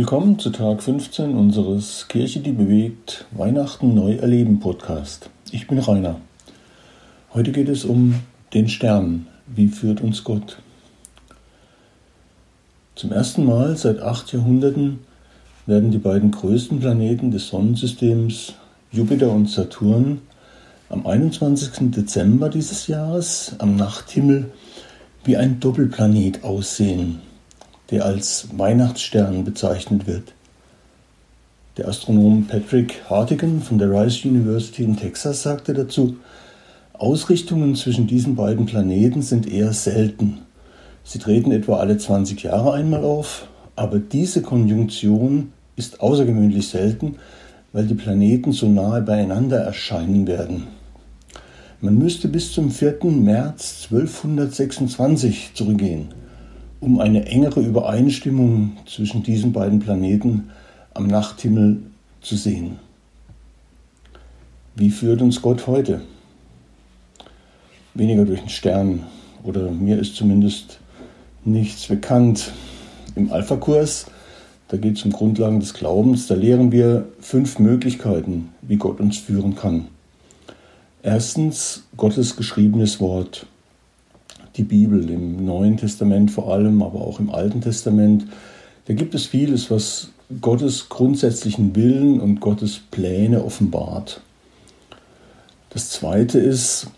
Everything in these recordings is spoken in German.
Willkommen zu Tag 15 unseres Kirche, die bewegt Weihnachten neu erleben Podcast. Ich bin Rainer. Heute geht es um den Stern. Wie führt uns Gott? Zum ersten Mal seit acht Jahrhunderten werden die beiden größten Planeten des Sonnensystems, Jupiter und Saturn, am 21. Dezember dieses Jahres am Nachthimmel wie ein Doppelplanet aussehen, der als Weihnachtsstern bezeichnet wird. Der Astronom Patrick Hartigan von der Rice University in Texas sagte dazu, Ausrichtungen zwischen diesen beiden Planeten sind eher selten. Sie treten etwa alle 20 Jahre einmal auf, aber diese Konjunktion ist außergewöhnlich selten, weil die Planeten so nahe beieinander erscheinen werden. Man müsste bis zum 4. März 1226 zurückgehen, um eine engere Übereinstimmung zwischen diesen beiden Planeten am Nachthimmel zu sehen. Wie führt uns Gott heute? Weniger durch den Stern oder mir ist zumindest nichts bekannt. Im Alpha-Kurs, da geht es um Grundlagen des Glaubens, da lehren wir fünf Möglichkeiten, wie Gott uns führen kann. Erstens Gottes geschriebenes Wort, die Bibel im Neuen Testament vor allem, aber auch im Alten Testament. Da gibt es vieles, was Gottes grundsätzlichen Willen und Gottes Pläne offenbart. Das Zweite ist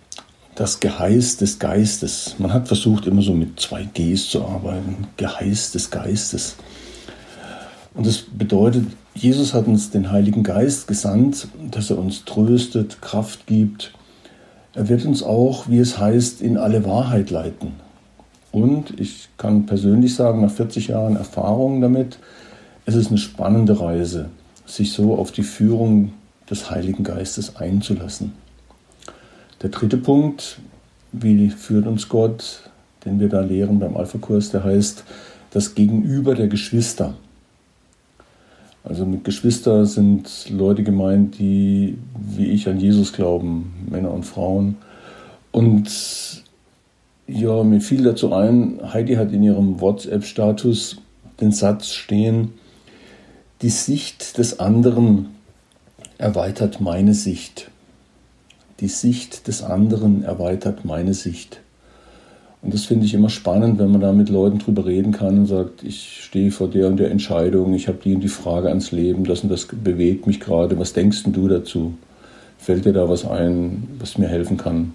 das Geheiß des Geistes. Man hat versucht, immer so mit zwei Gs zu arbeiten. Geheiß des Geistes. Und das bedeutet, Jesus hat uns den Heiligen Geist gesandt, dass er uns tröstet, Kraft gibt. Er wird uns auch, wie es heißt, in alle Wahrheit leiten. Und ich kann persönlich sagen, nach 40 Jahren Erfahrung damit, es ist eine spannende Reise, sich so auf die Führung des Heiligen Geistes einzulassen. Der dritte Punkt, wie führt uns Gott, den wir da lehren beim Alpha-Kurs, der heißt das Gegenüber der Geschwister. Also mit Geschwister sind Leute gemeint, die wie ich an Jesus glauben, Männer und Frauen. Und ja, mir fiel dazu ein, Heidi hat in ihrem WhatsApp-Status den Satz stehen, die Sicht des anderen erweitert meine Sicht. Die Sicht des anderen erweitert meine Sicht. Und das finde ich immer spannend, wenn man da mit Leuten drüber reden kann und sagt, ich stehe vor der und der Entscheidung, ich habe die und die Frage ans Leben, das und das bewegt mich gerade, was denkst du dazu? Fällt dir da was ein, was mir helfen kann?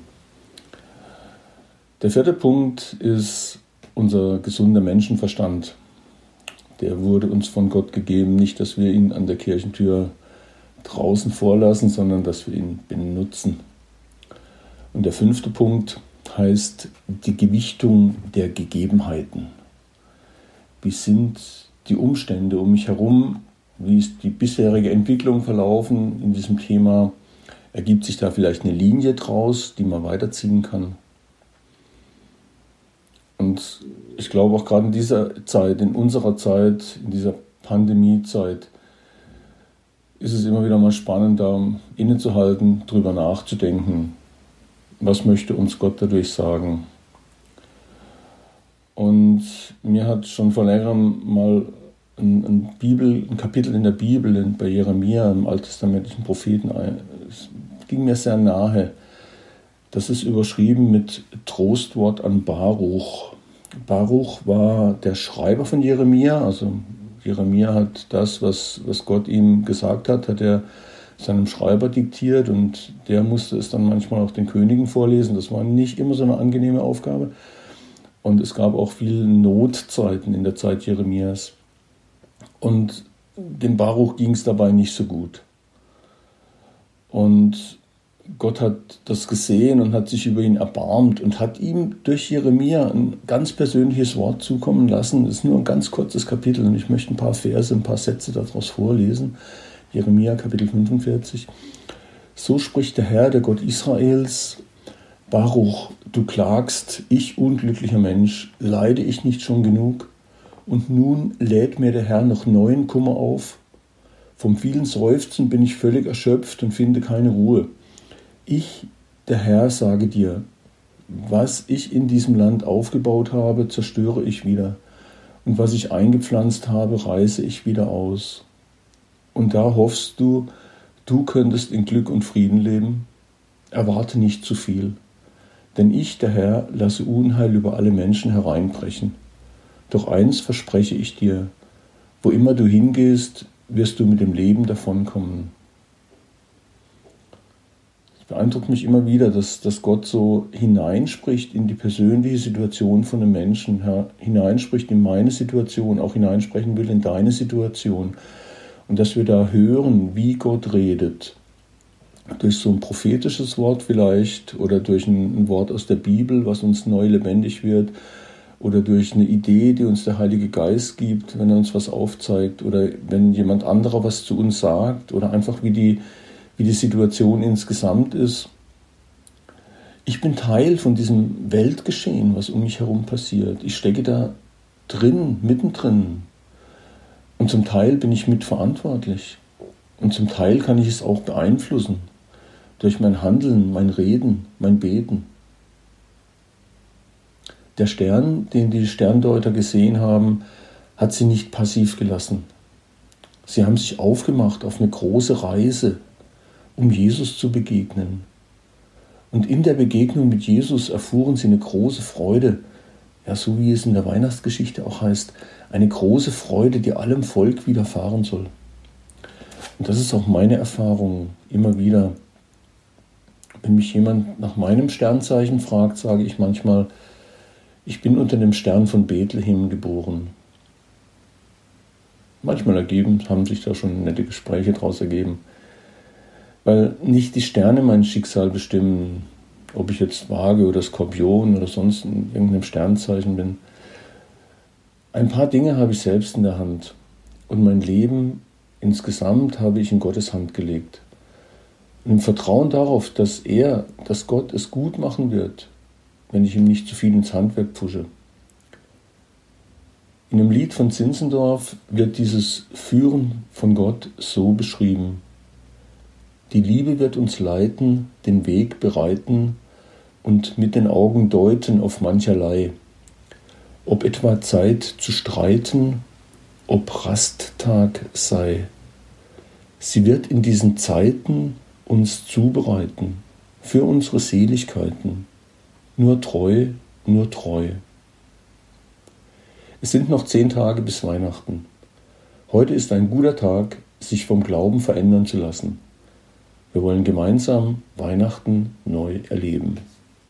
Der vierte Punkt ist unser gesunder Menschenverstand. Der wurde uns von Gott gegeben, nicht, dass wir ihn an der Kirchentür draußen vorlassen, sondern dass wir ihn benutzen. Und der fünfte Punkt, heißt die Gewichtung der Gegebenheiten. Wie sind die Umstände um mich herum? Wie ist die bisherige Entwicklung verlaufen in diesem Thema? Ergibt sich da vielleicht eine Linie draus, die man weiterziehen kann? Und ich glaube auch gerade in dieser Zeit, in unserer Zeit, in dieser Pandemiezeit, ist es immer wieder mal spannend, da innezuhalten, drüber nachzudenken, was möchte uns Gott dadurch sagen? Und mir hat schon vor längerem mal ein, ein, Bibel, ein Kapitel in der Bibel bei Jeremia, im alttestamentlichen Propheten, es ging mir sehr nahe. Das ist überschrieben mit Trostwort an Baruch. Baruch war der Schreiber von Jeremia, also Jeremia hat das, was, was Gott ihm gesagt hat, hat er seinem Schreiber diktiert und der musste es dann manchmal auch den Königen vorlesen. Das war nicht immer so eine angenehme Aufgabe. Und es gab auch viele Notzeiten in der Zeit Jeremias. Und dem Baruch ging es dabei nicht so gut. Und Gott hat das gesehen und hat sich über ihn erbarmt und hat ihm durch Jeremia ein ganz persönliches Wort zukommen lassen. Das ist nur ein ganz kurzes Kapitel und ich möchte ein paar Verse, ein paar Sätze daraus vorlesen. Jeremia Kapitel 45. So spricht der Herr, der Gott Israels, Baruch, du klagst, ich unglücklicher Mensch, leide ich nicht schon genug? Und nun lädt mir der Herr noch neuen Kummer auf. Vom vielen Seufzen bin ich völlig erschöpft und finde keine Ruhe. Ich, der Herr, sage dir, was ich in diesem Land aufgebaut habe, zerstöre ich wieder. Und was ich eingepflanzt habe, reiße ich wieder aus. Und da hoffst du, du könntest in Glück und Frieden leben. Erwarte nicht zu viel. Denn ich, der Herr, lasse Unheil über alle Menschen hereinbrechen. Doch eins verspreche ich dir, wo immer du hingehst, wirst du mit dem Leben davonkommen. Es beeindruckt mich immer wieder, dass, dass Gott so hineinspricht in die persönliche Situation von einem Menschen, Herr, hineinspricht in meine Situation, auch hineinsprechen will in deine Situation. Und dass wir da hören, wie Gott redet. Durch so ein prophetisches Wort vielleicht oder durch ein, Wort aus der Bibel, was uns neu lebendig wird oder durch eine Idee, die uns der Heilige Geist gibt, wenn er uns was aufzeigt oder wenn jemand anderer was zu uns sagt oder einfach wie die, wie die Situation insgesamt ist. Ich bin Teil von diesem Weltgeschehen, was um mich herum passiert. Ich stecke da drin, mittendrin. Und zum Teil bin ich mitverantwortlich. Und zum Teil kann ich es auch beeinflussen. Durch mein Handeln, mein Reden, mein Beten. Der Stern, den die Sterndeuter gesehen haben, hat sie nicht passiv gelassen. Sie haben sich aufgemacht auf eine große Reise, um Jesus zu begegnen. Und in der Begegnung mit Jesus erfuhren sie eine große Freude, ja, so wie es in der Weihnachtsgeschichte auch heißt, eine große Freude, die allem Volk widerfahren soll. Und das ist auch meine Erfahrung immer wieder. Wenn mich jemand nach meinem Sternzeichen fragt, sage ich manchmal, ich bin unter dem Stern von Bethlehem geboren. Manchmal ergeben, haben sich da schon nette Gespräche daraus ergeben. Weil nicht die Sterne mein Schicksal bestimmen, ob ich jetzt Waage oder Skorpion oder sonst in irgendeinem Sternzeichen bin. Ein paar Dinge habe ich selbst in der Hand und mein Leben insgesamt habe ich in Gottes Hand gelegt. Und im Vertrauen darauf, dass er, dass Gott es gut machen wird, wenn ich ihm nicht zu viel ins Handwerk pfusche. In einem Lied von Zinzendorf wird dieses Führen von Gott so beschrieben. Die Liebe wird uns leiten, den Weg bereiten und mit den Augen deuten auf mancherlei. Ob etwa Zeit zu streiten, ob Rasttag sei. Sie wird in diesen Zeiten uns zubereiten für unsere Seligkeiten nur treu, nur treu. Es sind noch zehn Tage bis Weihnachten. Heute ist ein guter Tag, sich vom Glauben verändern zu lassen. Wir wollen gemeinsam Weihnachten neu erleben.